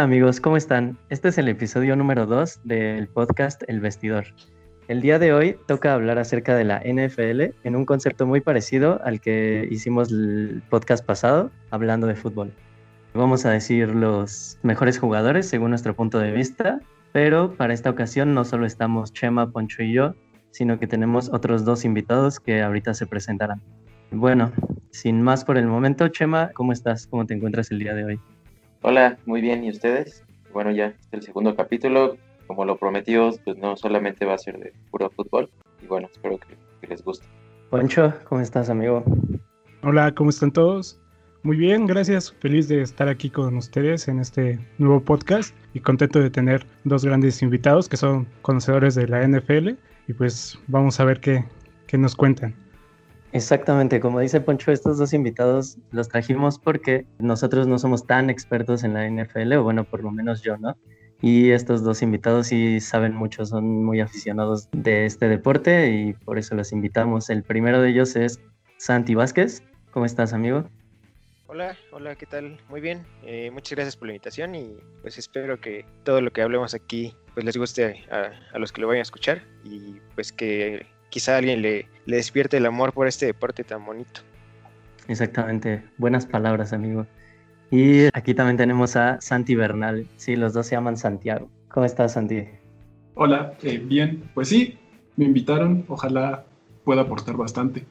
Amigos, ¿cómo están? Este es el episodio número 2 del podcast El Vestidor. El día de hoy toca hablar acerca de la NFL en un concepto muy parecido al que hicimos el podcast pasado, hablando de fútbol. Vamos a decir los mejores jugadores según nuestro punto de vista, pero para esta ocasión no solo estamos Chema, Poncho y yo, sino que tenemos otros dos invitados que ahorita se presentarán. Bueno, sin más por el momento, Chema, ¿cómo estás? ¿Cómo te encuentras el día de hoy? Hola, muy bien, ¿y ustedes? Bueno, ya el segundo capítulo, como lo prometió, pues no solamente va a ser de puro fútbol, y bueno, espero que, les guste. Poncho, ¿cómo estás, amigo? Hola, ¿cómo están todos? Muy bien, gracias. Feliz de estar aquí con ustedes en este nuevo podcast y contento de tener dos grandes invitados que son conocedores de la NFL y pues vamos a ver qué, qué nos cuentan. Exactamente, como dice Poncho, estos dos invitados los trajimos porque nosotros no somos tan expertos en la NFL, o bueno, por lo menos yo, ¿no? Y estos dos invitados sí saben mucho, son muy aficionados de este deporte y por eso los invitamos. El primero de ellos es Santi Vázquez. ¿Cómo estás, amigo? Hola, hola, ¿qué tal? Muy bien, eh, muchas gracias por la invitación y pues espero que todo lo que hablemos aquí pues les guste a, a los que lo vayan a escuchar y pues que quizá alguien le, le despierte el amor por este deporte tan bonito. Exactamente, buenas palabras, amigo. Y aquí también tenemos a Santi Bernal. Sí, los dos se llaman Santiago. ¿Cómo estás, Santi? Hola, eh, bien. Pues sí, me invitaron. Ojalá pueda aportar bastante.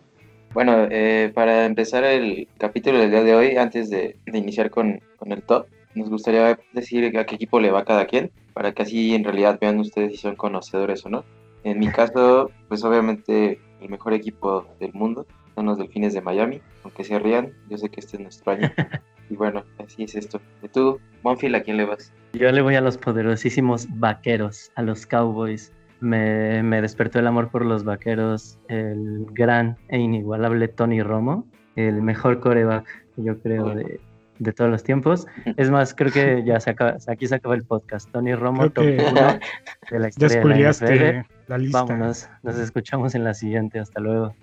Bueno, eh, para empezar el capítulo del día de hoy, antes de, de iniciar con, con, el top, nos gustaría decir a qué equipo le va cada quien, para que así en realidad vean ustedes si son conocedores o no. En mi caso, pues obviamente el mejor equipo del mundo son los Delfines de Miami, aunque se rían, yo sé que este es nuestro año. Y bueno, así es esto. ¿Y tú, Monfield, a quién le vas? Yo le voy a los poderosísimos vaqueros, a los Cowboys. Me, me despertó el amor por los vaqueros, el gran e inigualable Tony Romo, el mejor coreback, yo creo, de, de todos los tiempos. Es más, creo que ya se acaba, aquí se acaba el podcast. Tony Romo, top 1 de la historia de la, NFL. la lista. Vámonos, nos escuchamos en la siguiente. Hasta luego.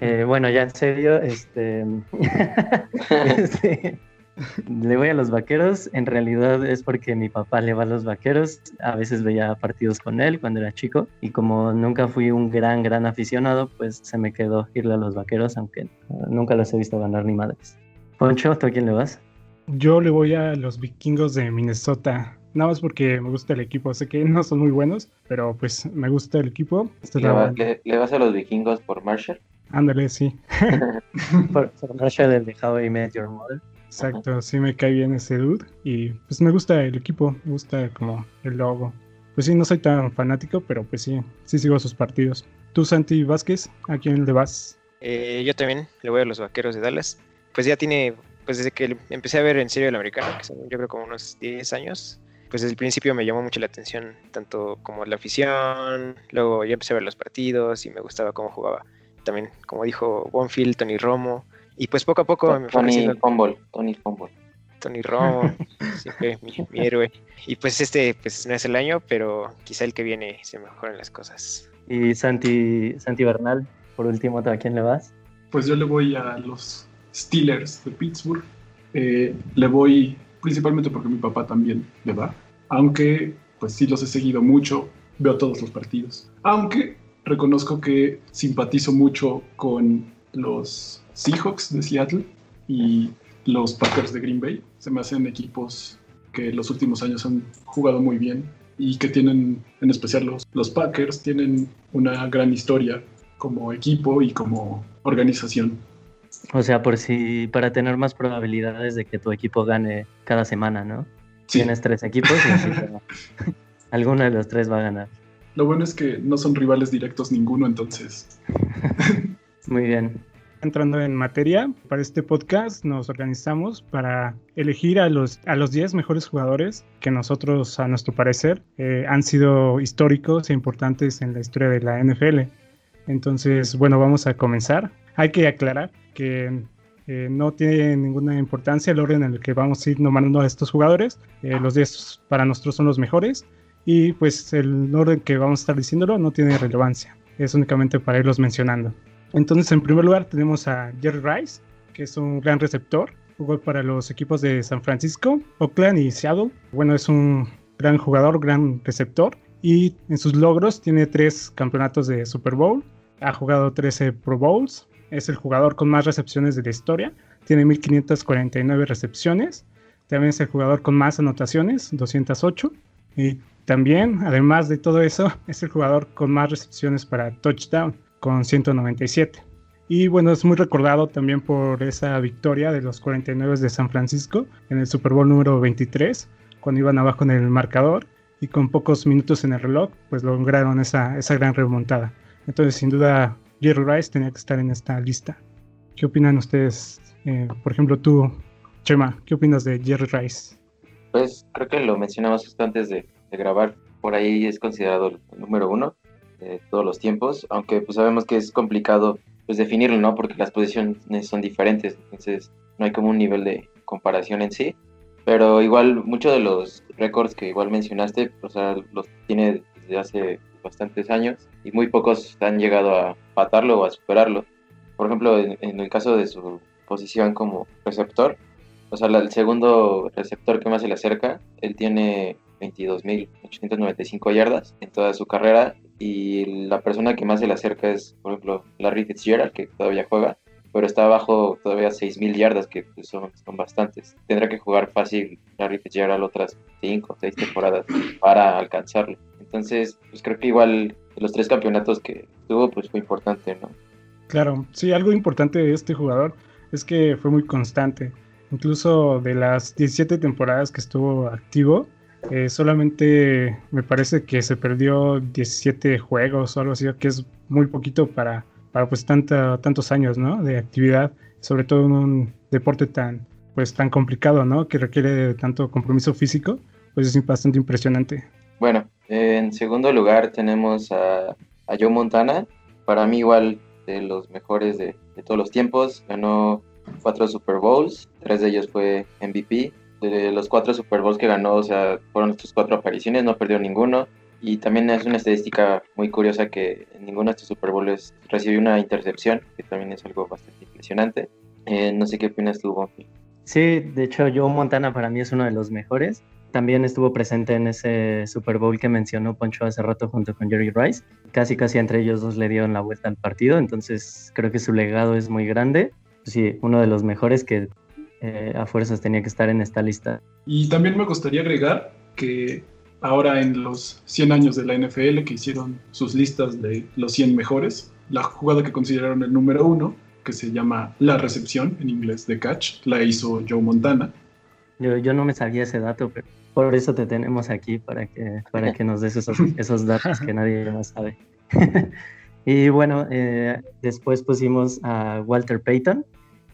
Eh, bueno, ya en serio, este, este, le voy a los vaqueros. En realidad es porque mi papá le va a los vaqueros. A veces veía partidos con él cuando era chico. Y como nunca fui un gran, gran aficionado, pues se me quedó irle a los vaqueros, aunque nunca los he visto ganar ni madres. Poncho, ¿tú a quién le vas? Yo le voy a los vikingos de Minnesota. Nada más porque me gusta el equipo. Sé que no son muy buenos, pero pues me gusta el equipo. ¿Le, va, le, le vas a los vikingos por Marshall? Ándale, sí. por, por Marshall, el de How I Met Your Mother. Exacto, sí me cae bien ese dude. Y pues me gusta el equipo, me gusta como el logo. Pues sí, no soy tan fanático, pero pues sí, sí sigo sus partidos. ¿Tú, Santi Vázquez, a quién le vas? Eh, yo también le voy a los vaqueros de Dallas. Pues ya tiene, pues desde que empecé a ver en serio el americano, que son yo creo como unos 10 años, pues desde el principio me llamó mucho la atención, tanto como la afición, luego ya empecé a ver los partidos y me gustaba cómo jugaba. También, como dijo Bonfield, Tony Romo, y pues poco a poco Tony me fue Tony Fumble, Tony Fumble. Tony Romo, siempre mi, mi, héroe. Y pues este pues no es el año, pero quizá el que viene se mejoren las cosas. Y Santi, Santi Bernal, por último, ¿a quién le vas? Pues yo le voy a los Steelers de Pittsburgh. Eh, le voy principalmente porque mi papá también le va. Aunque pues sí los he seguido mucho, veo todos los partidos. Aunque reconozco que simpatizo mucho con los Seahawks de Seattle y los Packers de Green Bay. Se me hacen equipos que los últimos años han jugado muy bien y que tienen, en especial los, los Packers, tienen una gran historia como equipo y como organización. O sea, por si para tener más probabilidades de que tu equipo gane cada semana, ¿no? Sí. Tienes tres equipos y así, alguno de los tres va a ganar. Lo bueno es que no son rivales directos ninguno, entonces. Muy bien. Entrando en materia, para este podcast nos organizamos para elegir a los, a los 10 mejores jugadores que nosotros, a nuestro parecer, eh, han sido históricos e importantes en la historia de la NFL. Entonces, bueno, vamos a comenzar. Hay que aclarar que eh, no tiene ninguna importancia el orden en el que vamos a ir nombrando a estos jugadores. Eh, los 10 para nosotros son los mejores y pues el orden que vamos a estar diciéndolo no tiene relevancia. Es únicamente para irlos mencionando. Entonces, en primer lugar, tenemos a Jerry Rice, que es un gran receptor. Jugó para los equipos de San Francisco, Oakland y Seattle. Bueno, es un gran jugador, gran receptor. Y en sus logros tiene tres campeonatos de Super Bowl. Ha jugado 13 Pro Bowls. Es el jugador con más recepciones de la historia. Tiene 1549 recepciones. También es el jugador con más anotaciones, 208. Y también, además de todo eso, es el jugador con más recepciones para touchdown, con 197. Y bueno, es muy recordado también por esa victoria de los 49 de San Francisco en el Super Bowl número 23, cuando iban abajo en el marcador y con pocos minutos en el reloj, pues lograron esa, esa gran remontada. Entonces, sin duda, Jerry Rice tenía que estar en esta lista. ¿Qué opinan ustedes? Eh, por ejemplo, tú, Chema, ¿qué opinas de Jerry Rice? Pues creo que lo mencionamos antes de, grabar. Por ahí es considerado el número uno de todos los tiempos, aunque pues sabemos que es complicado pues definirlo, ¿no? Porque las posiciones son diferentes, entonces no hay como un nivel de comparación en sí. Pero igual muchos de los récords que igual mencionaste, o sea, los tiene desde hace bastantes años y muy pocos han llegado a patarlo o a superarlo. Por ejemplo, en el caso de su posición como receptor, o sea, el segundo receptor que más se le acerca, él tiene 22.895 yardas en toda su carrera y la persona que más se le acerca es, por ejemplo, Larry Fitzgerald, que todavía juega, pero está abajo todavía 6.000 yardas, que pues, son, son bastantes. Tendrá que jugar fácil Larry Fitzgerald otras 5 o 6 temporadas para alcanzarlo. Entonces, pues creo que igual los tres campeonatos que tuvo, pues fue importante, ¿no? Claro, sí, algo importante de este jugador es que fue muy constante. Incluso de las 17 temporadas que estuvo activo, eh, solamente me parece que se perdió 17 juegos o algo así, que es muy poquito para, para pues tanta, tantos años ¿no? de actividad, sobre todo en un deporte tan, pues, tan complicado, ¿no? que requiere de tanto compromiso físico, pues es bastante impresionante. Bueno, en segundo lugar tenemos a, a Joe Montana, para mí igual de los mejores de, de todos los tiempos, ganó cuatro Super Bowls, tres de ellos fue MVP. De los cuatro Super Bowls que ganó, o sea, fueron sus cuatro apariciones, no perdió ninguno. Y también es una estadística muy curiosa que en ninguno de estos Super Bowls recibió una intercepción, que también es algo bastante impresionante. Eh, no sé qué opinas tú, Bonfi. Sí, de hecho, Joe Montana para mí es uno de los mejores. También estuvo presente en ese Super Bowl que mencionó Poncho hace rato junto con Jerry Rice. Casi, casi entre ellos dos le dieron la vuelta al partido, entonces creo que su legado es muy grande sí, uno de los mejores que eh, a fuerzas tenía que estar en esta lista. Y también me gustaría agregar que ahora en los 100 años de la NFL que hicieron sus listas de los 100 mejores, la jugada que consideraron el número uno, que se llama la recepción en inglés de catch, la hizo Joe Montana. Yo, yo no me sabía ese dato, pero por eso te tenemos aquí, para que, para que nos des esos, esos datos que nadie más sabe. Y bueno, eh, después pusimos a Walter Payton,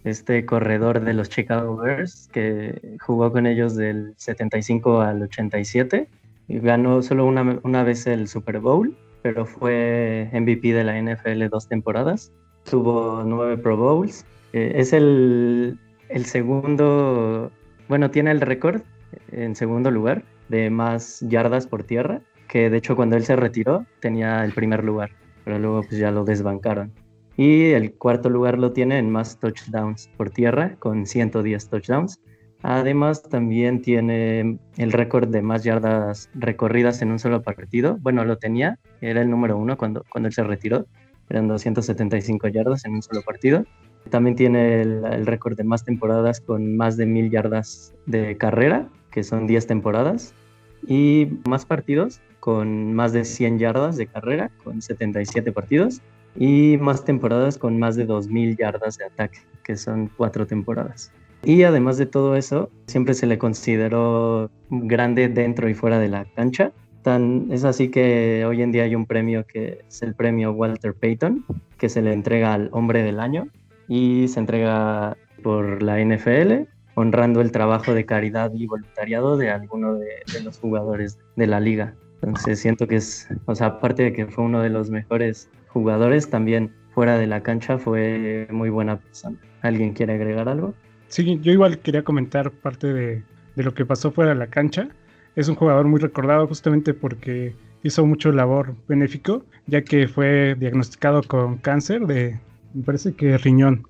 este corredor de los Chicago Bears, que jugó con ellos del 75 al 87. Y ganó solo una, una vez el Super Bowl, pero fue MVP de la NFL dos temporadas. Tuvo nueve Pro Bowls. Eh, es el, el segundo, bueno, tiene el récord en segundo lugar de más yardas por tierra, que de hecho cuando él se retiró tenía el primer lugar pero luego pues ya lo desbancaron. Y el cuarto lugar lo tiene en más touchdowns por tierra, con 110 touchdowns. Además, también tiene el récord de más yardas recorridas en un solo partido. Bueno, lo tenía, era el número uno cuando, cuando él se retiró. Eran 275 yardas en un solo partido. También tiene el, el récord de más temporadas con más de mil yardas de carrera, que son 10 temporadas. Y más partidos con más de 100 yardas de carrera, con 77 partidos, y más temporadas con más de 2.000 yardas de ataque, que son cuatro temporadas. Y además de todo eso, siempre se le consideró grande dentro y fuera de la cancha. Tan, es así que hoy en día hay un premio que es el premio Walter Payton, que se le entrega al hombre del año y se entrega por la NFL, honrando el trabajo de caridad y voluntariado de alguno de, de los jugadores de la liga. Entonces siento que es, o sea, aparte de que fue uno de los mejores jugadores, también fuera de la cancha fue muy buena persona. ¿Alguien quiere agregar algo? Sí, yo igual quería comentar parte de, de lo que pasó fuera de la cancha. Es un jugador muy recordado justamente porque hizo mucho labor benéfico, ya que fue diagnosticado con cáncer de, me parece que riñón.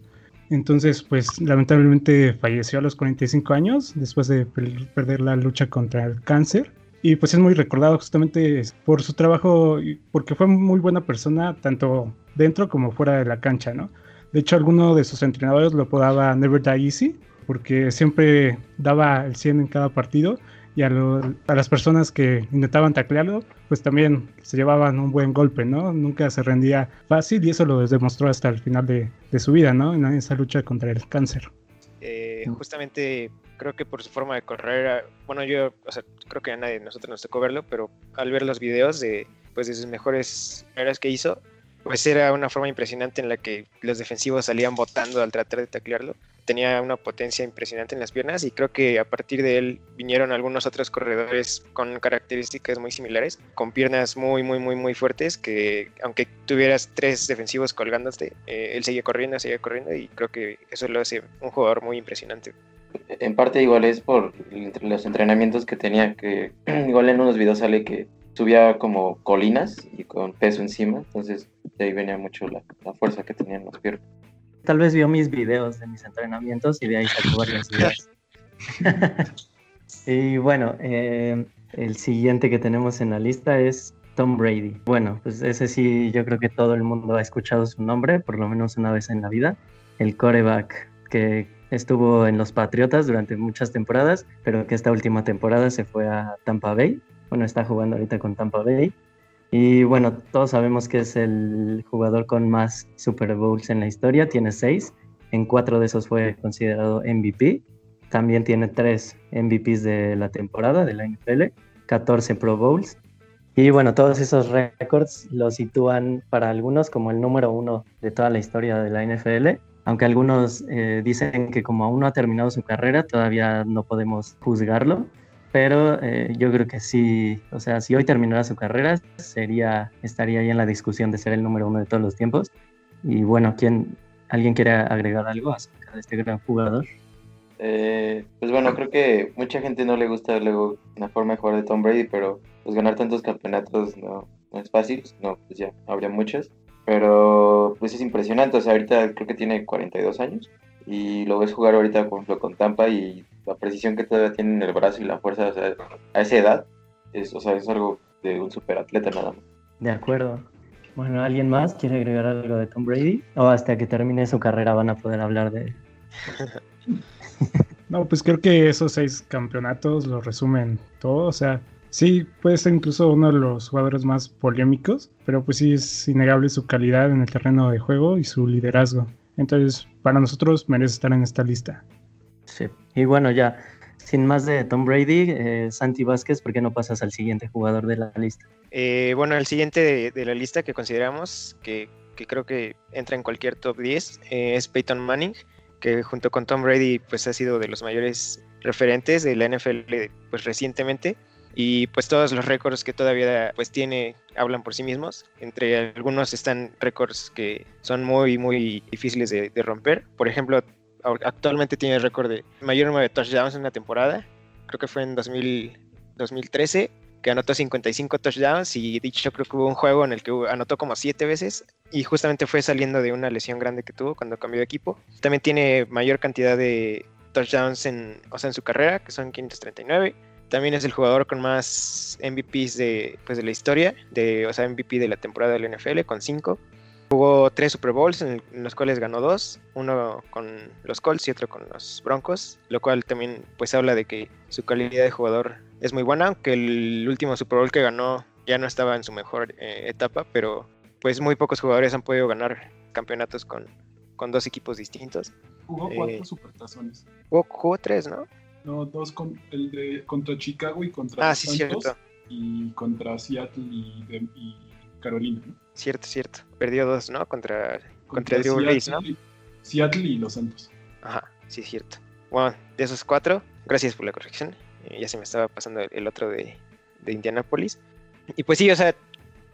Entonces, pues lamentablemente falleció a los 45 años después de perder la lucha contra el cáncer. Y pues es muy recordado justamente por su trabajo, porque fue muy buena persona tanto dentro como fuera de la cancha, ¿no? De hecho, alguno de sus entrenadores lo apodaba Never Die Easy, porque siempre daba el 100 en cada partido y a, las personas que intentaban taclearlo, pues también se llevaban un buen golpe, ¿no? Nunca se rendía fácil y eso lo demostró hasta el final de, su vida, ¿no? En esa lucha contra el cáncer. Eh, justamente creo que por su forma de correr, bueno, yo, o sea, creo que a nadie de nosotros nos tocó verlo, pero al ver los videos de, pues, de sus mejores carreras que hizo, pues era una forma impresionante en la que los defensivos salían botando al tratar de taclearlo tenía una potencia impresionante en las piernas y creo que a partir de él vinieron algunos otros corredores con características muy similares, con piernas muy, muy, muy, muy fuertes, que aunque tuvieras tres defensivos colgándote, eh, él seguía corriendo, seguía corriendo y creo que eso lo hace un jugador muy impresionante. En parte igual es por los entrenamientos que tenía, que igual en unos videos sale que subía como colinas y con peso encima, entonces de ahí venía mucho la, la fuerza que tenían los piernas. Tal vez vio mis videos de mis entrenamientos y de ahí sacó varias ideas. y bueno, eh, el siguiente que tenemos en la lista es Tom Brady. Bueno, pues ese sí, yo creo que todo el mundo ha escuchado su nombre, por lo menos una vez en la vida. El coreback que estuvo en los Patriotas durante muchas temporadas, pero que esta última temporada se fue a Tampa Bay. Bueno, está jugando ahorita con Tampa Bay. Y bueno, todos sabemos que es el jugador con más Super Bowls en la historia, tiene seis, en cuatro de esos fue considerado MVP, también tiene tres MVPs de la temporada de la NFL, 14 Pro Bowls. Y bueno, todos esos récords lo sitúan para algunos como el número uno de toda la historia de la NFL, aunque algunos eh, dicen que como aún no ha terminado su carrera, todavía no podemos juzgarlo pero eh, yo creo que sí, o sea, si hoy terminara su carrera, sería, estaría ahí en la discusión de ser el número uno de todos los tiempos. Y bueno, ¿quién, ¿alguien quiere agregar algo acerca de este gran jugador? Eh, pues bueno, creo que mucha gente no le gusta luego la forma de jugar de Tom Brady, pero pues ganar tantos campeonatos no, no es fácil, no, pues ya habría muchos. Pero pues es impresionante, o sea, ahorita creo que tiene 42 años y lo ves jugar ahorita con, con Tampa y la precisión que todavía tiene en el brazo y la fuerza o sea, a esa edad es, o sea, es algo de un superatleta nada más. De acuerdo. Bueno, ¿alguien más quiere agregar algo de Tom Brady? ¿O hasta que termine su carrera van a poder hablar de él? no, pues creo que esos seis campeonatos lo resumen todo. O sea, sí, puede ser incluso uno de los jugadores más polémicos, pero pues sí es innegable su calidad en el terreno de juego y su liderazgo. Entonces, para nosotros merece estar en esta lista. Sí, y bueno, ya, sin más de Tom Brady, eh, Santi Vázquez, ¿por qué no pasas al siguiente jugador de la lista? Eh, bueno, el siguiente de, la lista que consideramos, que, creo que entra en cualquier top 10, eh, es Peyton Manning, que junto con Tom Brady pues ha sido de los mayores referentes de la NFL pues recientemente y pues todos los récords que todavía pues tiene hablan por sí mismos. Entre algunos están récords que son muy muy difíciles de, romper. Por ejemplo, actualmente tiene el récord de mayor número de touchdowns en una temporada. Creo que fue en 2013 que anotó 55 touchdowns y dicho creo que hubo un juego en el que anotó como 7 veces y justamente fue saliendo de una lesión grande que tuvo cuando cambió de equipo. También tiene mayor cantidad de touchdowns en, o sea, en su carrera, que son 539 también es el jugador con más MVPs de, pues, de la historia, de, o sea, MVP de la temporada del NFL, con 5. Jugó tres Super Bowls en, los cuales ganó dos, uno con los Colts y otro con los Broncos, lo cual también pues habla de que su calidad de jugador es muy buena, aunque el último Super Bowl que ganó ya no estaba en su mejor eh, etapa, pero pues muy pocos jugadores han podido ganar campeonatos con, con dos equipos distintos. Jugó cuatro eh, supertazones. Jugó, jugó tres, ¿no? No, dos con, el de contra Chicago y contra ah, sí, cierto. y contra Seattle y, Carolina. Cierto, cierto. Perdió dos, ¿no? Contra, contra, Drew Brees, ¿no? Seattle y los Santos. Ajá, sí, cierto. Bueno, de esos cuatro, gracias por la corrección. Eh, ya se me estaba pasando el otro de, de Indianapolis. Y pues sí, o sea,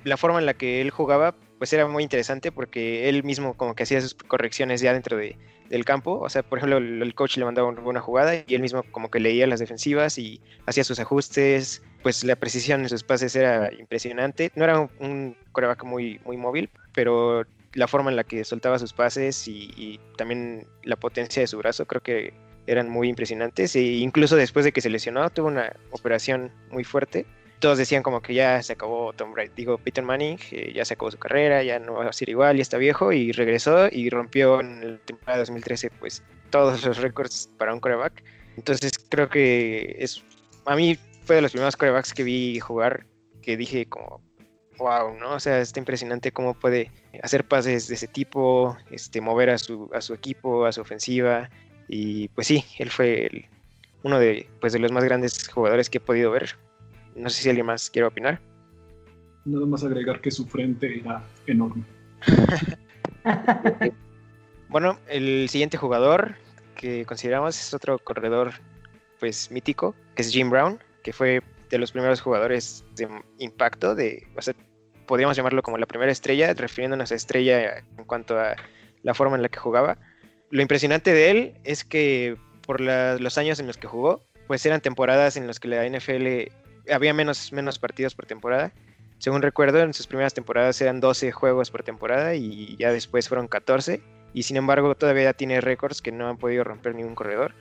la forma en la que él jugaba, pues era muy interesante porque él mismo como que hacía sus correcciones ya dentro de, del campo. O sea, por ejemplo, el, coach le mandaba una jugada y él mismo como que leía las defensivas y hacía sus ajustes. Pues la precisión en sus pases era impresionante. No era un, coreback muy, muy móvil, pero la forma en la que soltaba sus pases y, y también la potencia de su brazo, creo que eran muy impresionantes. E incluso después de que se lesionó, tuvo una operación muy fuerte. Todos decían como que ya se acabó Tom Brady, digo Peter Manning, eh, ya se acabó su carrera, ya no va a ser igual, ya está viejo y regresó y rompió en la temporada 2013 pues todos los récords para un coreback. Entonces creo que es a mí fue de los primeros corebacks que vi jugar que dije como wow, ¿no? O sea, está impresionante cómo puede hacer pases de ese tipo, este, mover a su, a su equipo, a su ofensiva, y pues sí, él fue uno de, pues, de los más grandes jugadores que he podido ver. No sé si alguien más quiere opinar. Nada más agregar que su frente era enorme. bueno, el siguiente jugador que consideramos es otro corredor pues mítico, que es Jim Brown, que fue de los primeros jugadores de impacto, de, o sea, podríamos llamarlo como la primera estrella, refiriéndonos a estrella en cuanto a la forma en la que jugaba lo impresionante de él es que por los años en los que jugó, pues eran temporadas en las que la NFL había menos, menos partidos por temporada. Según recuerdo, en sus primeras temporadas eran 12 juegos por temporada y ya después fueron 14. Y sin embargo, todavía tiene récords que no han podido romper ningún corredor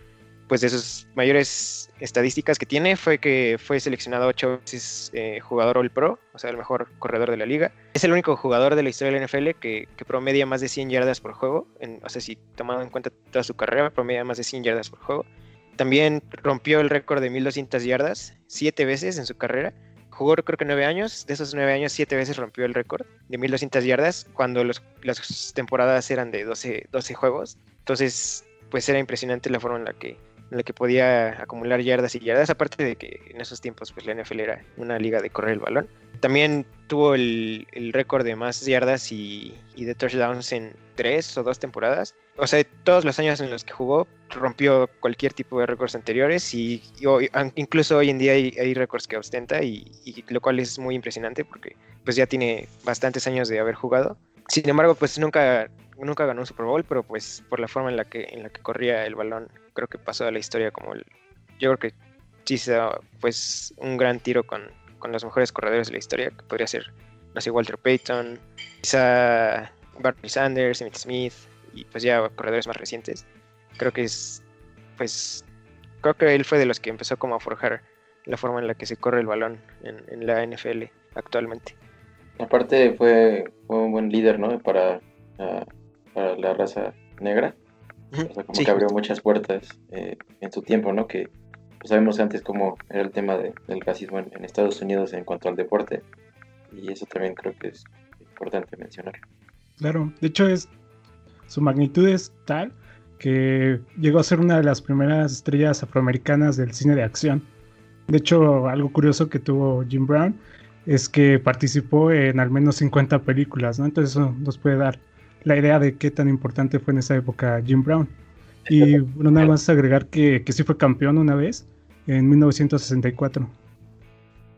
pues de sus mayores estadísticas que tiene fue que fue seleccionado ocho veces eh, jugador All Pro, o sea, el mejor corredor de la liga. Es el único jugador de la historia de la NFL que, promedia más de 100 yardas por juego, en, o sea, si tomando en cuenta toda su carrera, promedia más de 100 yardas por juego. También rompió el récord de 1200 yardas siete veces en su carrera. Jugó creo que nueve años, de esos nueve años siete veces rompió el récord de 1200 yardas cuando las temporadas eran de 12, 12 juegos. Entonces, pues era impresionante la forma en la que en la que podía acumular yardas y yardas, aparte de que en esos tiempos pues la NFL era una liga de correr el balón. También tuvo el, récord de más yardas y, de touchdowns en tres o dos temporadas. O sea, todos los años en los que jugó rompió cualquier tipo de récords anteriores y, incluso hoy en día hay, récords que ostenta y, lo cual es muy impresionante porque pues ya tiene bastantes años de haber jugado. Sin embargo, pues nunca nunca ganó un Super Bowl, pero pues por la forma en la que en la que corría el balón, creo que pasó a la historia como el yo creo que sí se pues un gran tiro con, con los mejores corredores de la historia, que podría ser no sé, Walter Payton, quizá Barry Sanders, Emmitt Smith y pues ya corredores más recientes. Creo que es pues creo que él fue de los que empezó como a forjar la forma en la que se corre el balón en, en la NFL actualmente. Aparte fue, fue, un buen líder, ¿no? Para, para la raza negra. O sea, como que abrió muchas puertas eh, en su tiempo, ¿no? Que pues, sabemos antes cómo era el tema del racismo en, Estados Unidos en cuanto al deporte. Y eso también creo que es importante mencionar. Claro, de hecho es su magnitud es tal que llegó a ser una de las primeras estrellas afroamericanas del cine de acción. De hecho, algo curioso que tuvo Jim Brown es que participó en al menos 50 películas, ¿no? Entonces eso nos puede dar la idea de qué tan importante fue en esa época Jim Brown. Y bueno, nada más agregar que, que sí fue campeón una vez, en 1964.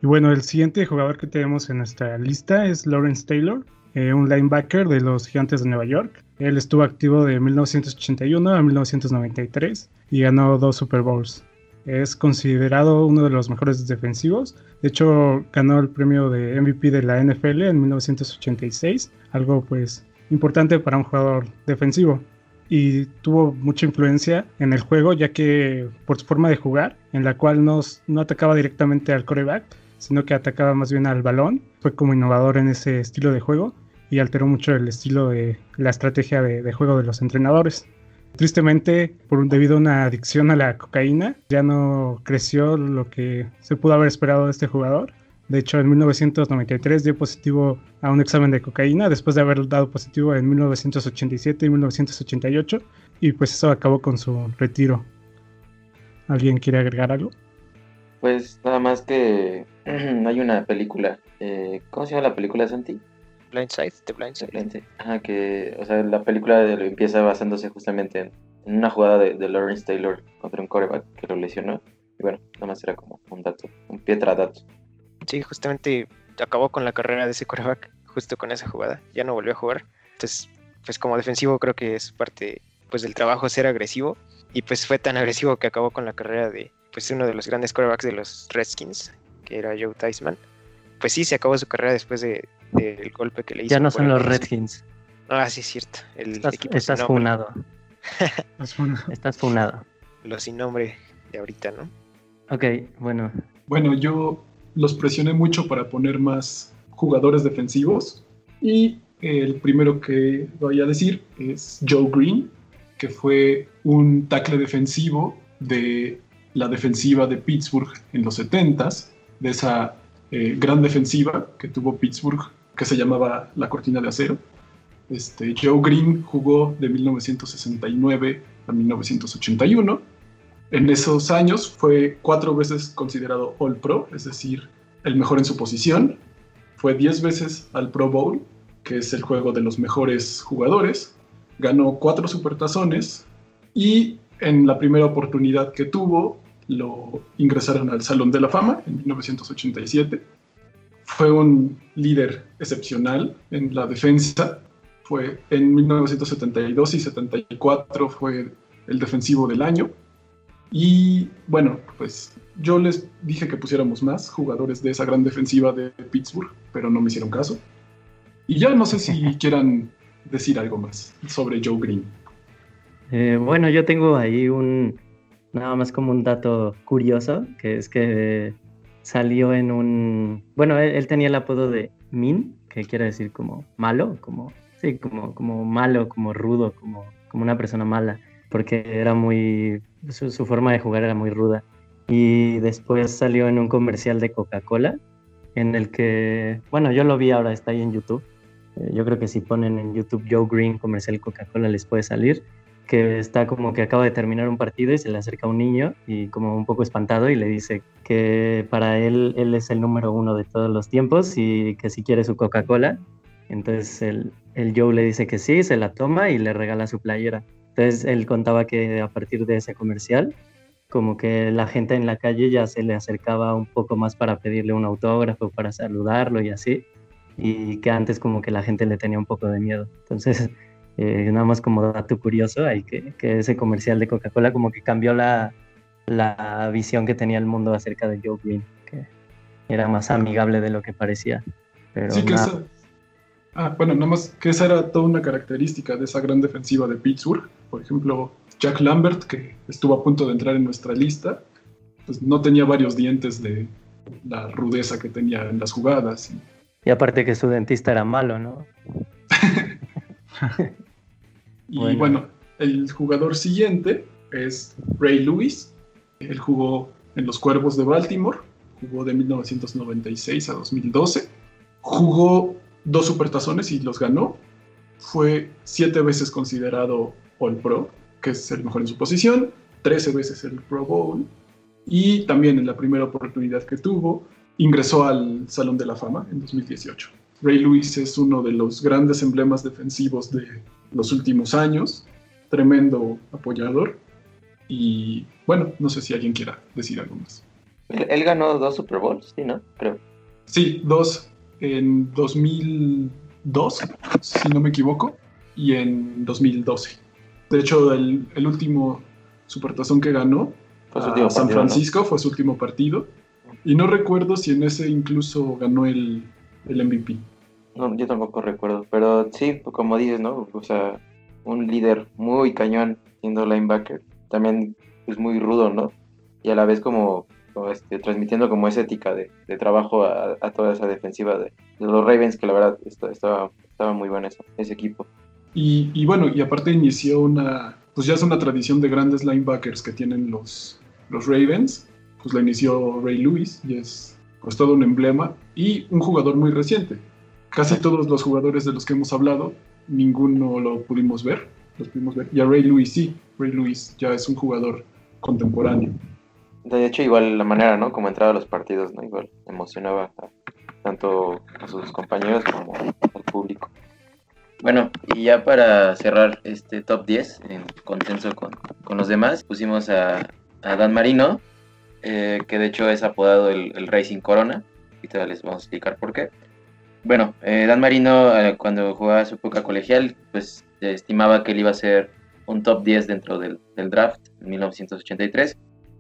Y bueno, el siguiente jugador que tenemos en nuestra lista es Lawrence Taylor, eh, un linebacker de los Gigantes de Nueva York. Él estuvo activo de 1981 a 1993 y ganó dos Super Bowls. Es considerado uno de los mejores defensivos. De hecho, ganó el premio de MVP de la NFL en 1986, algo pues importante para un jugador defensivo y tuvo mucha influencia en el juego ya que por su forma de jugar en la cual no, no atacaba directamente al coreback sino que atacaba más bien al balón fue como innovador en ese estilo de juego y alteró mucho el estilo de la estrategia de, de juego de los entrenadores. Tristemente por debido a una adicción a la cocaína ya no creció lo que se pudo haber esperado de este jugador de hecho, en 1993 dio positivo a un examen de cocaína después de haber dado positivo en 1987 y 1988 y pues eso acabó con su retiro. ¿Alguien quiere agregar algo? Pues nada más que hay una película, eh, ¿cómo se llama la película Santi? Blindside, The Blindside. Ajá, que, o sea, la película empieza basándose justamente en, una jugada de, de, Lawrence Taylor contra un coreback que lo lesionó. Y bueno, nada más era como un dato, un pietra dato. Sí, justamente acabó con la carrera de ese coreback justo con esa jugada. Ya no volvió a jugar. Entonces, pues como defensivo creo que es parte pues del trabajo ser agresivo. Y pues fue tan agresivo que acabó con la carrera de pues uno de los grandes corebacks de los Redskins, que era Joe Theismann. Pues sí, se acabó su carrera después del de, golpe que le hizo. Ya no son los Redskins. Ah, sí, es cierto. El Estás, equipo estás funado. Es una- Estás funado. Los sin nombre de ahorita, ¿no? Ok, bueno. Bueno, yo los presioné mucho para poner más jugadores defensivos y el primero que voy a decir es Joe Green, que fue un tackle defensivo de la defensiva de Pittsburgh en los 70s, de esa eh, gran defensiva que tuvo Pittsburgh, que se llamaba la cortina de acero. Este, Joe Green jugó de 1969 a 1981 en esos años fue cuatro veces considerado All Pro, es decir, el mejor en su posición. Fue diez veces al Pro Bowl, que es el juego de los mejores jugadores. Ganó cuatro supertazones y en la primera oportunidad que tuvo lo ingresaron al Salón de la Fama en 1987. Fue un líder excepcional en la defensa. Fue en 1972 y 74 fue el defensivo del año. Y bueno, pues yo les dije que pusiéramos más jugadores de esa gran defensiva de Pittsburgh, pero no me hicieron caso. Y ya no sé si quieran decir algo más sobre Joe Green. Eh, bueno, yo tengo ahí un, nada más como un dato curioso, que es que salió en un, bueno, él, él tenía el apodo de Min, que quiere decir como malo, como, sí, como, como malo, como rudo, como, como una persona mala, porque era muy, su, su forma de jugar era muy ruda. Y después salió en un comercial de Coca-Cola, en el que, bueno, yo lo vi ahora, está ahí en YouTube. Eh, Yo creo que si ponen en YouTube Joe Green comercial Coca-Cola les puede salir que está como que acaba de terminar un partido y se le acerca un niño y como un poco espantado y le dice que para él él es el número uno de todos los tiempos y que si quiere su Coca-Cola. Entonces el, el Joe le dice que sí, se la toma y le regala su playera. Entonces él contaba que a partir de ese comercial como que la gente en la calle ya se le acercaba un poco más para pedirle un autógrafo, para saludarlo y así, y que antes como que la gente le tenía un poco de miedo. Entonces eh, nada más como dato curioso, hay que, que ese comercial de Coca-Cola como que cambió la, la visión que tenía el mundo acerca de Joe Green, que era más amigable de lo que parecía. Pero Sí, que esa. Ah, bueno, nada más que esa era toda una característica de esa gran defensiva de Pittsburgh. Por ejemplo, Jack Lambert, que estuvo a punto de entrar en nuestra lista, pues no tenía varios dientes de la rudeza que tenía en las jugadas. Y, Y aparte que su dentista era malo, ¿no? y Bueno. bueno. el jugador siguiente es Ray Lewis. Él jugó en los Cuervos de Baltimore, jugó de 1996 a 2012. Jugó dos supertazones y los ganó. Fue siete veces considerado All Pro, que es el mejor en su posición, 13 veces el Pro Bowl. Y también en la primera oportunidad que tuvo, ingresó al Salón de la Fama en 2018. Ray Lewis es uno de los grandes emblemas defensivos de los últimos años, tremendo apoyador. Y bueno, no sé si alguien quiera decir algo más. Él, él ganó dos Super Bowls, sí, ¿no? Creo. Sí, dos en 2002, si no me equivoco, y en 2012. De hecho, el, el último supertazón que ganó a San partido, ¿no? Francisco fue su último partido. Y no recuerdo si en ese incluso ganó el, el MVP. No, yo tampoco recuerdo, pero sí, como dices, ¿no? O sea, un líder muy cañón siendo linebacker, también es muy rudo, ¿no? Y a la vez como, como, este, transmitiendo como esa ética de, de trabajo a, a toda esa defensiva de, de los Ravens, que la verdad estaba, estaba muy bueno eso, ese equipo. Y, y bueno, y aparte inició una, pues ya es una tradición de grandes linebackers que tienen los, los Ravens, pues la inició Ray Lewis y es pues todo un emblema y un jugador muy reciente. Casi todos los jugadores de los que hemos hablado, ninguno lo pudimos ver, los pudimos ver. Y a Ray Lewis sí, Ray Lewis ya es un jugador contemporáneo. De hecho, igual la manera, ¿no? Como entraba a los partidos, ¿no? Igual emocionaba a- tanto a sus compañeros como al público. Bueno, y ya para cerrar este top 10, en consenso con, con los demás, pusimos a, Dan Marino, eh, que de hecho es apodado el, el Racing Corona. Ahorita les vamos a explicar por qué. Bueno, eh, Dan Marino, eh, cuando jugaba su época colegial, pues estimaba que él iba a ser un top 10 dentro del, del draft en 1983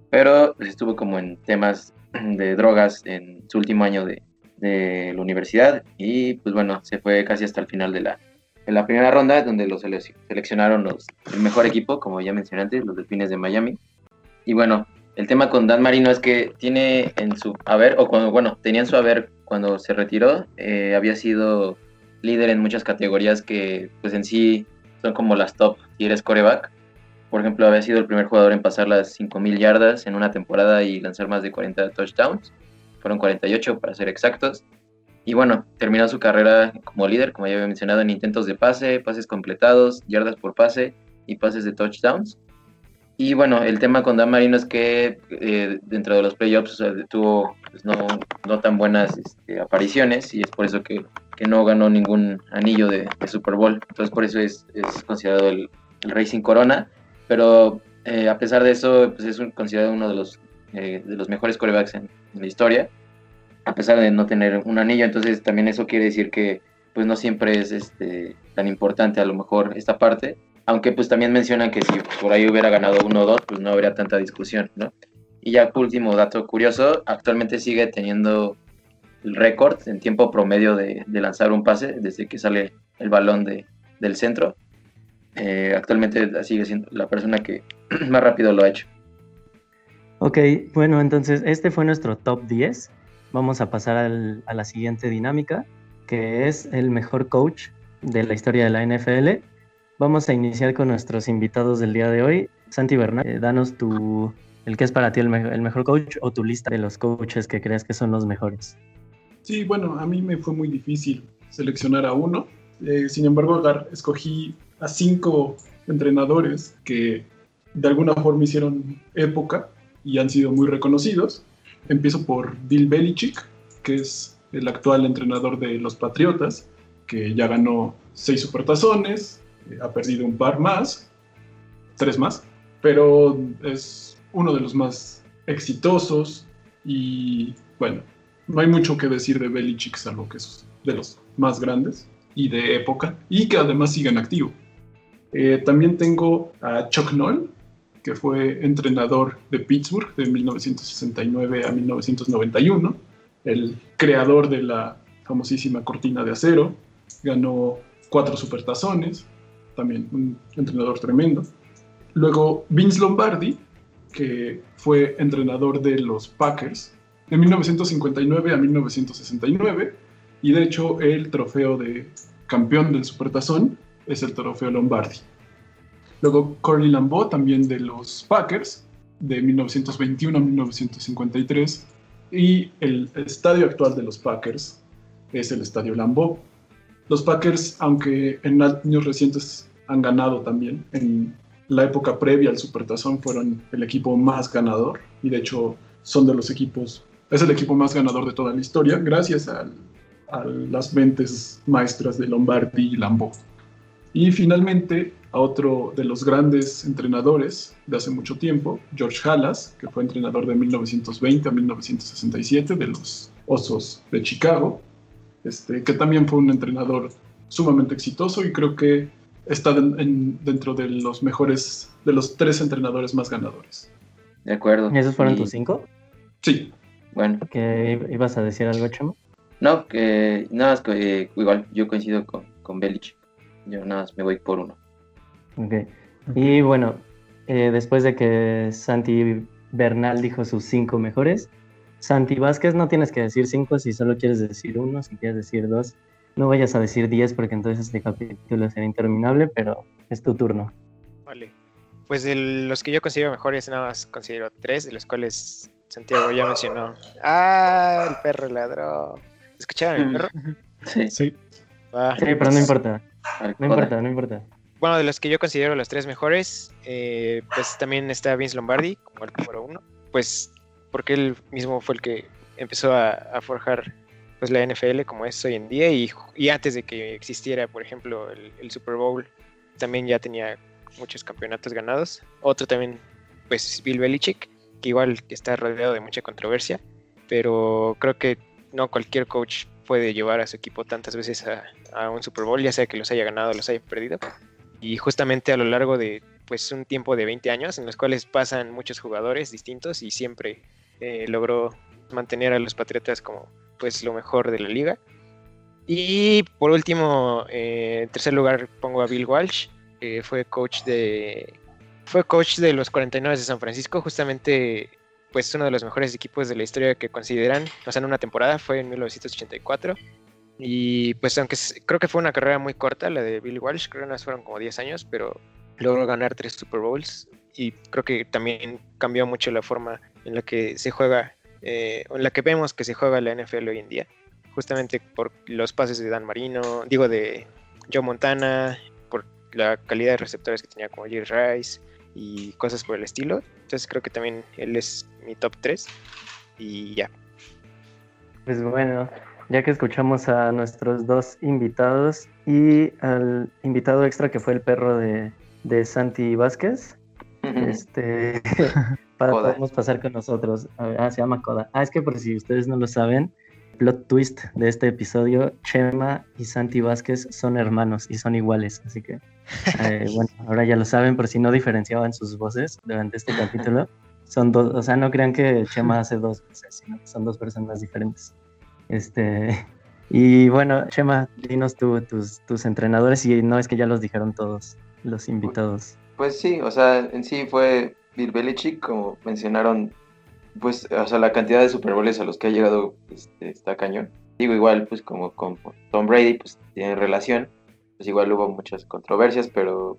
pero pues, estuvo como en temas de drogas en su último año de, de la universidad y pues bueno, se fue casi hasta el final de la, en la primera ronda, donde los seleccionaron los, el mejor equipo, como ya mencioné antes, los Delfines de Miami. Y bueno, el tema con Dan Marino es que tiene en su haber, o cuando, bueno, tenía en su haber cuando se retiró, eh, había sido líder en muchas categorías que pues en sí son como las top y eres coreback. Por ejemplo, había sido el primer jugador en pasar las 5.000 yardas en una temporada y lanzar más de 40 touchdowns. Fueron 48 para ser exactos. Y bueno, terminó su carrera como líder, como ya había mencionado, en intentos de pase, pases completados, yardas por pase y pases de touchdowns. Y bueno, el tema con Dan Marino es que eh, dentro de los playoffs tuvo pues, no, no, tan buenas este, apariciones y es por eso que, que no ganó ningún anillo de, Super Bowl. Entonces por eso es, es considerado el, el, Racing Corona. Pero eh, a pesar de eso, pues es considerado uno de los, eh, de los mejores corebacks en, en la historia a pesar de no tener un anillo. Entonces también eso quiere decir que pues no siempre es este, tan importante a lo mejor esta parte. Aunque pues también mencionan que si por ahí hubiera ganado uno o dos, pues no habría tanta discusión, ¿no? Y ya último dato curioso, actualmente sigue teniendo el récord en tiempo promedio de, lanzar un pase desde que sale el balón de, del centro. Eh, actualmente sigue siendo la persona que más rápido lo ha hecho. Ok, bueno, entonces este fue nuestro top 10 vamos a pasar a la siguiente dinámica, que es el mejor coach de la historia de la NFL. Vamos a iniciar con nuestros invitados del día de hoy. Santi Bernal, eh, danos tu, el que es para ti el, mejor coach o tu lista de los coaches que creas que son los mejores. Sí, bueno, a mí me fue muy difícil seleccionar a uno. Eh, sin embargo, escogí a cinco entrenadores que de alguna forma hicieron época y han sido muy reconocidos. Empiezo por Bill Belichick, que es el actual entrenador de los Patriotas, que ya ganó seis supertazones, eh, ha perdido un par más, tres más, pero es uno de los más exitosos y bueno, no hay mucho que decir de Belichick, salvo que es de los más grandes y de época, y que además sigue en activo. Eh, también tengo a Chuck Noll, que fue entrenador de Pittsburgh de 1969 a 1991, el creador de la famosísima cortina de acero, ganó cuatro supertazones, también un entrenador tremendo. Luego Vince Lombardi, que fue entrenador de los Packers de 1959 a 1969, y de hecho el trofeo de campeón del supertazón es el trofeo Lombardi. Luego Corey Lambeau, también de los Packers, de 1921 a 1953. Y el estadio actual de los Packers es el Estadio Lambeau. Los Packers, aunque en años recientes han ganado también, en la época previa al Supertazón fueron el equipo más ganador y de hecho son de los equipos, es el equipo más ganador de toda la historia gracias a, a las mentes maestras de Lombardi y Lambeau. Y finalmente, a otro de los grandes entrenadores de hace mucho tiempo, George Halas, que fue entrenador de 1920 a 1967 de los Osos de Chicago, este, que también fue un entrenador sumamente exitoso y creo que está dentro de los mejores, de los tres entrenadores más ganadores. De acuerdo. ¿Y esos fueron tus cinco? Sí. Bueno. ¿Que ibas a decir algo, Chamo? No, que nada más que eh, igual yo coincido con, con Belich. Yo nada más me voy por uno. Ok. Y bueno, eh, después de que Santi Bernal dijo sus cinco mejores, Santi Vázquez no tienes que decir cinco si solo quieres decir uno, si quieres decir dos. No vayas a decir diez porque entonces este capítulo será interminable, pero es tu turno. Vale. Pues de los que yo considero mejores, nada más considero tres, de los cuales Santiago ya mencionó. ¡Ah! El perro ladró. ¿Escucharon el perro? Sí. Sí, ah, sí pero no importa. No importa, no importa bueno, de los que yo considero los tres mejores, eh, pues también está Vince Lombardi como el número uno, pues porque él mismo fue el que empezó a, forjar pues la NFL como es hoy en día y, y antes de que existiera, por ejemplo, el, Super Bowl, también ya tenía muchos campeonatos ganados. Otro también, pues Bill Belichick, que igual está rodeado de mucha controversia, pero creo que no cualquier coach puede llevar a su equipo tantas veces a, a un Super Bowl, ya sea que los haya ganado o los haya perdido y justamente a lo largo de pues un tiempo de 20 años en los cuales pasan muchos jugadores distintos y siempre eh, logró mantener a los Patriotas como pues lo mejor de la liga Y por último, eh, en tercer lugar pongo a Bill Walsh, que fue coach de fue coach de los 49 de San Francisco, justamente pues uno de los mejores equipos de la historia que consideran, o sea, en una temporada fue en 1984. Y pues aunque creo que fue una carrera muy corta la de Bill Walsh, creo que no fueron como 10 años, pero logró ganar tres Super Bowls y creo que también cambió mucho la forma en la que se juega, eh, en la que vemos que se juega la NFL hoy en día, justamente por los pases de Dan Marino, digo de Joe Montana, por la calidad de receptores que tenía como Jerry Rice y cosas por el estilo. Entonces creo que también él es mi top 3 y ya. Pues bueno, ya que escuchamos a nuestros dos invitados y al invitado extra que fue el perro de, de Santi Vázquez, este, para podemos pasar con nosotros. ah, se llama Coda. Ah, es que por si ustedes no lo saben, plot twist de este episodio, Chema y Santi Vázquez son hermanos y son iguales, así que eh, bueno, ahora ya lo saben, por si no diferenciaban sus voces durante este capítulo. Son dos, o sea, no crean que Chema hace dos voces, sino que son dos personas diferentes. Este, y bueno, Chema, dinos tú, tus, tus entrenadores, y no es que ya los dijeron todos los invitados. Pues sí, o sea, en sí fue Bill Belichick, como mencionaron, pues, o sea, la cantidad de Super Bowls a los que ha llegado este, está cañón. Digo, igual, pues, como con Tom Brady, pues, tiene relación, pues igual hubo muchas controversias, pero,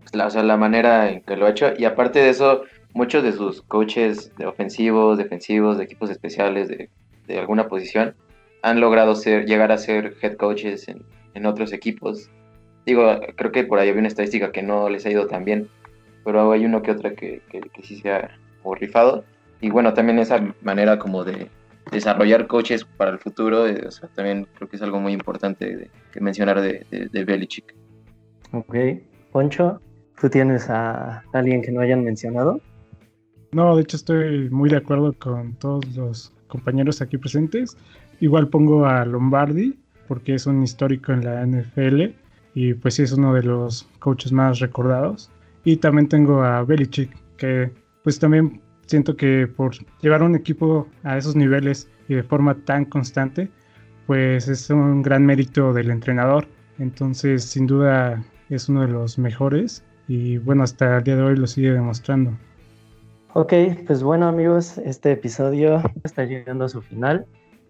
pues, la, o sea, la manera en que lo ha hecho, y aparte de eso, muchos de sus coaches de ofensivos, defensivos, de equipos especiales, de alguna posición, han logrado ser, llegar a ser head coaches en, en otros equipos Digo, creo que por ahí había una estadística que no les ha ido tan bien, pero hay uno que otra que, que, sí se ha rifado. Y bueno, también esa manera como de desarrollar coches para el futuro, eh, o sea, también creo que es algo muy importante de, que mencionar de, de, de Belichick. Ok. Poncho, ¿tú tienes a alguien que no hayan mencionado? No, de hecho estoy muy de acuerdo con todos los compañeros aquí presentes. Igual pongo a Lombardi, porque es un histórico en la NFL y pues sí es uno de los coaches más recordados. Y también tengo a Belichick, que pues también siento que por llevar un equipo a esos niveles y de forma tan constante, pues es un gran mérito del entrenador. Entonces, sin duda es uno de los mejores y bueno, hasta el día de hoy lo sigue demostrando. Ok, pues bueno amigos, este episodio está llegando a su final.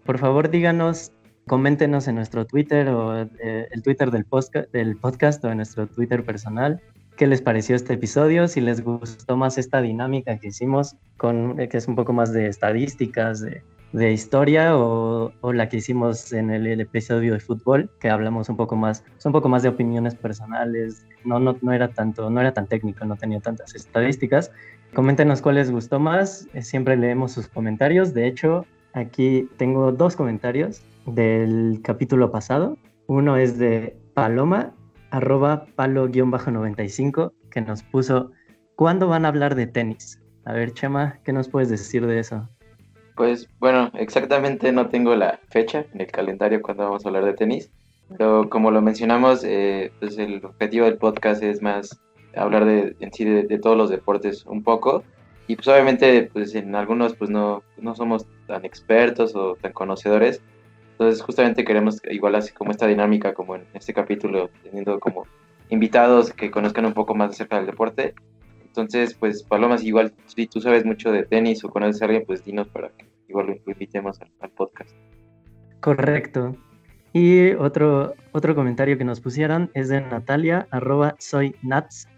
Por favor, díganos coméntenos en nuestro Twitter o eh, el Twitter del, del podcast o en nuestro Twitter personal qué les pareció este episodio, si les gustó más esta dinámica que hicimos, con, eh, que es un poco más de estadísticas, de, de historia, o, o, la que hicimos en el, el, episodio de fútbol, que hablamos un poco más, un poco más de opiniones personales, no, no, no, era tanto, no era tan técnico, no tenía tantas estadísticas. Coméntenos cuál les gustó más, eh, siempre leemos sus comentarios, de hecho, aquí tengo dos comentarios del capítulo pasado. Uno es de Paloma, arroba palo-95, que nos puso, ¿cuándo van a hablar de tenis? A ver, Chema, ¿qué nos puedes decir de eso? Pues bueno, exactamente no tengo la fecha en el calendario cuando vamos a hablar de tenis, pero como lo mencionamos, eh, pues el objetivo del podcast es más hablar de, en sí de, de, todos los deportes un poco y pues obviamente pues en algunos pues no, no somos tan expertos o tan conocedores, entonces, justamente queremos, igual así como esta dinámica, como en este capítulo, teniendo como invitados que conozcan un poco más acerca del deporte. Entonces, pues, Palomas, igual, si tú sabes mucho de tenis o conoces a alguien, pues dinos para que igual lo invitemos al, podcast. Correcto. Y otro, otro comentario que nos pusieron es de Natalia, arroba soy Nats,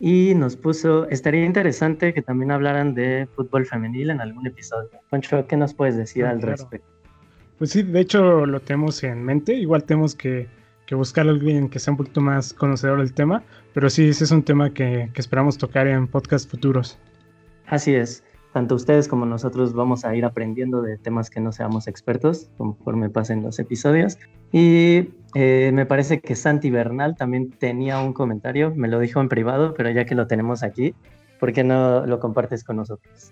y nos puso, estaría interesante que también hablaran de fútbol femenil en algún episodio. Poncho, ¿qué nos puedes decir Ah, al claro. respecto? Pues sí, de hecho lo tenemos en mente. Igual tenemos que, que buscar a alguien que sea un poquito más conocedor del tema. Pero sí, ese es un tema que, que esperamos tocar en podcasts futuros. Así es. Tanto ustedes como nosotros vamos a ir aprendiendo de temas que no seamos expertos conforme pasen los episodios. Y eh, me parece que Santi Bernal también tenía un comentario, me lo dijo en privado, pero ya que lo tenemos aquí, ¿por qué no lo compartes con nosotros?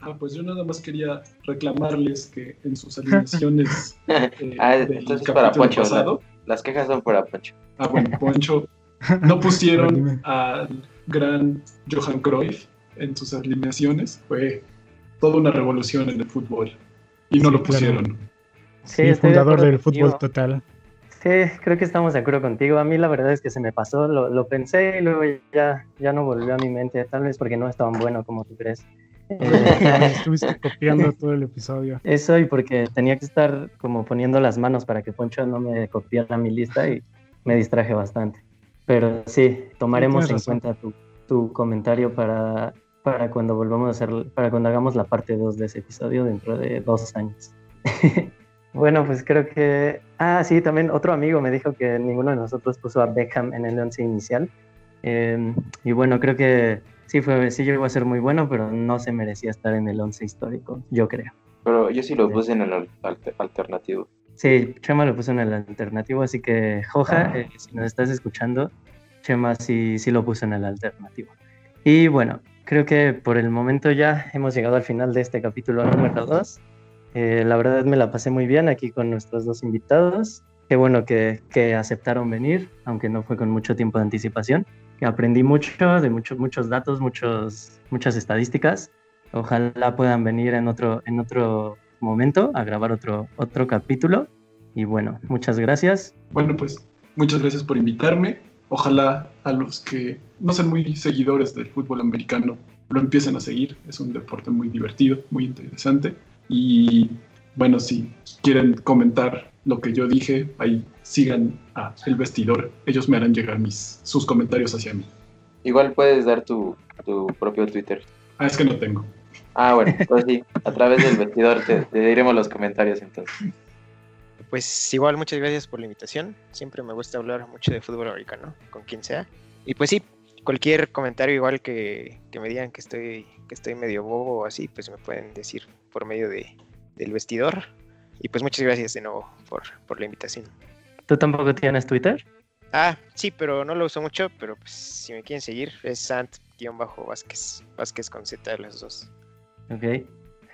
Ah, pues yo nada más quería reclamarles que en sus alineaciones eh, ah, entonces para Poncho, pasado, las quejas son para Poncho. ah, bueno, Poncho no pusieron al gran Johan Cruyff en sus alineaciones. Fue toda una revolución en el fútbol y no Sí, lo pusieron. Sí, estoy de fundador acuerdo del contigo. fútbol total. Sí, creo que estamos de acuerdo contigo. A mí la verdad es que se me pasó, lo, lo pensé y luego ya, ya no volvió a mi mente, tal vez porque no es tan bueno como tú crees. Eh, Estuviste copiando todo el episodio. Eso y porque tenía que estar como poniendo las manos para que Poncho no me copiara mi lista y me distraje bastante. Pero sí, tomaremos en cuenta tu, tu, comentario para, para cuando volvamos a hacer, para cuando hagamos la parte 2 de ese episodio dentro de dos años. bueno, pues creo que... Ah, sí, también otro amigo me dijo que ninguno de nosotros puso a Beckham en el once inicial. Eh, y bueno, creo que sí, fue, sí llegó a ser muy bueno, pero no se merecía estar en el once histórico, yo creo. Pero yo sí lo puse en el alternativo. Sí, Chema lo puso en el alternativo, así que Joja, ah. eh, si nos estás escuchando, Chema sí, sí lo puso en el alternativo. Y bueno, creo que por el momento ya hemos llegado al final de este capítulo número 2. Eh, la verdad me la pasé muy bien aquí con nuestros dos invitados. Qué bueno que, que aceptaron venir, aunque no fue con mucho tiempo de anticipación aprendí mucho, de muchos, muchos datos, muchos, muchas estadísticas. Ojalá puedan venir en otro, en otro momento a grabar otro, otro capítulo. Y bueno, muchas gracias. Bueno, pues muchas gracias por invitarme. Ojalá a los que no son muy seguidores del fútbol americano lo empiecen a seguir. Es un deporte muy divertido, muy interesante. Y bueno, si quieren comentar lo que yo dije, ahí sigan a El Vestidor. Ellos me harán llegar mis, sus comentarios hacia mí. Igual puedes dar tu, tu propio Twitter. Ah, es que no tengo. Ah, bueno, pues sí, a través del vestidor te, diremos los comentarios entonces. Pues igual muchas gracias por la invitación. Siempre me gusta hablar mucho de fútbol americano, con quien sea. Y pues sí, cualquier comentario igual que, que me digan que estoy, que estoy medio bobo o así, pues me pueden decir por medio de, del vestidor. Y pues muchas gracias de nuevo por, por la invitación. ¿Tú tampoco tienes Twitter? Ah, sí, pero no lo uso mucho, pero pues si me quieren seguir es Sant-Vázquez, Vázquez con Z de los dos. Ok.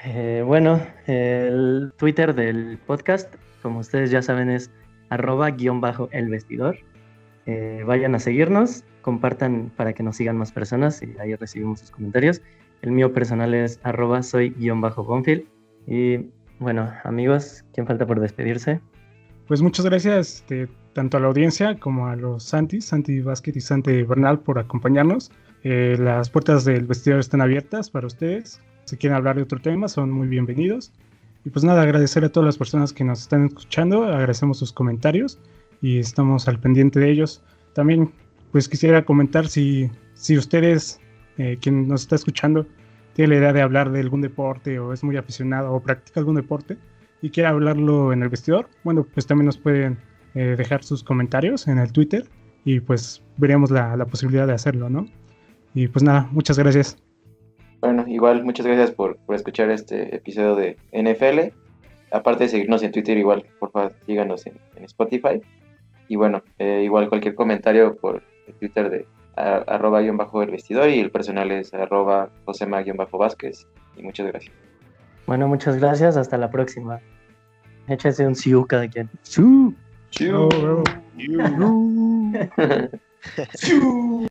Eh, bueno, el Twitter del podcast, como ustedes ya saben, es arroba guion bajo el vestidor. Eh, vayan a seguirnos, compartan para que nos sigan más personas y ahí recibimos sus comentarios. El mío personal es arroba soy guion bajo Bonfield. Y bueno, amigos, ¿quién falta por despedirse? Pues muchas gracias este, tanto a la audiencia como a los Santis, Santi Vázquez y Santi Bernal por acompañarnos. Eh, las puertas del vestidor están abiertas para ustedes. Si quieren hablar de otro tema, son muy bienvenidos. Y pues nada, agradecer a todas las personas que nos están escuchando, agradecemos sus comentarios y estamos al pendiente de ellos. También pues quisiera comentar si, si ustedes, eh, quien nos está escuchando, tiene la idea de hablar de algún deporte o es muy aficionado o practica algún deporte y quiere hablarlo en el vestidor, bueno, pues también nos pueden eh, dejar sus comentarios en el Twitter y pues veremos la, la, posibilidad de hacerlo, ¿no? Y pues nada, muchas gracias. Bueno, igual muchas gracias por, por escuchar este episodio de NFL. Aparte de seguirnos en Twitter, igual, por favor, síganos en, en Spotify. Y bueno, eh, igual cualquier comentario por el Twitter de arroba guion bajo el vestidor y el personal es arroba josema guion bajo Vázquez. Y muchas gracias. Bueno, muchas gracias. Hasta la próxima. Échese un siu cada quien. Siu. Siu. Siu.